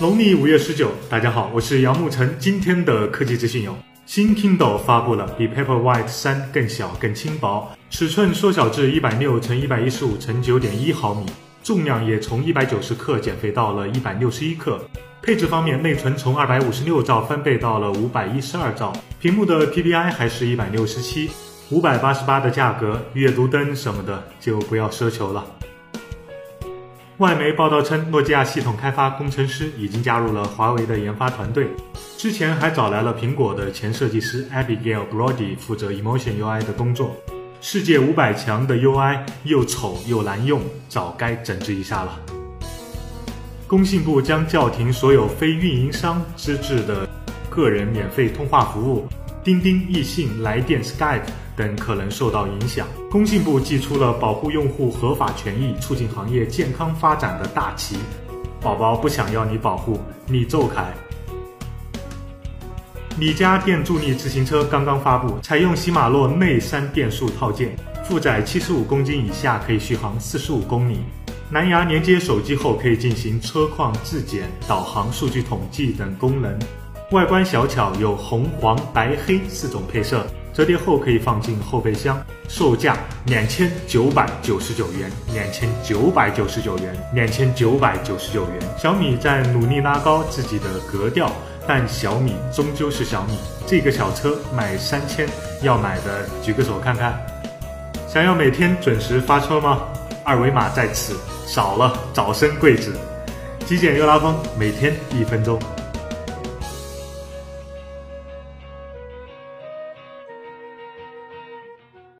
农历五月十九，大家好，我是杨沐晨。今天的科技资讯有：新 Kindle 发布了，比 Paperwhite 三更小、更轻薄，尺寸缩小至一百六乘一百一十五乘九点一毫米，重量也从一百九十克减肥到了一百六十一克。配置方面，内存从二百五十六兆翻倍到了五百一十二兆，屏幕的 PPI 还是一百六十七，五百八十八的价格，阅读灯什么的就不要奢求了。外媒报道称，诺基亚系统开发工程师已经加入了华为的研发团队，之前还找来了苹果的前设计师 Abigail Brody 负责 Emotion UI 的工作。世界五百强的 UI 又丑又难用，早该整治一下了。工信部将叫停所有非运营商资质的个人免费通话服务。钉钉、易信、来电、Skype 等可能受到影响。工信部寄出了保护用户合法权益、促进行业健康发展的大旗。宝宝不想要你保护，你走开。米家电助力自行车刚刚发布，采用禧玛诺内三变速套件，负载七十五公斤以下可以续航四十五公里。蓝牙连接手机后可以进行车况自检、导航数据统计等功能。外观小巧，有红、黄、白、黑四种配色，折叠后可以放进后备箱。售价两千九百九十九元，两千九百九十九元，两千九百九十九元。小米在努力拉高自己的格调，但小米终究是小米。这个小车卖三千，要买的举个手看看。想要每天准时发车吗？二维码在此，少了早生贵子。极简又拉风，每天一分钟。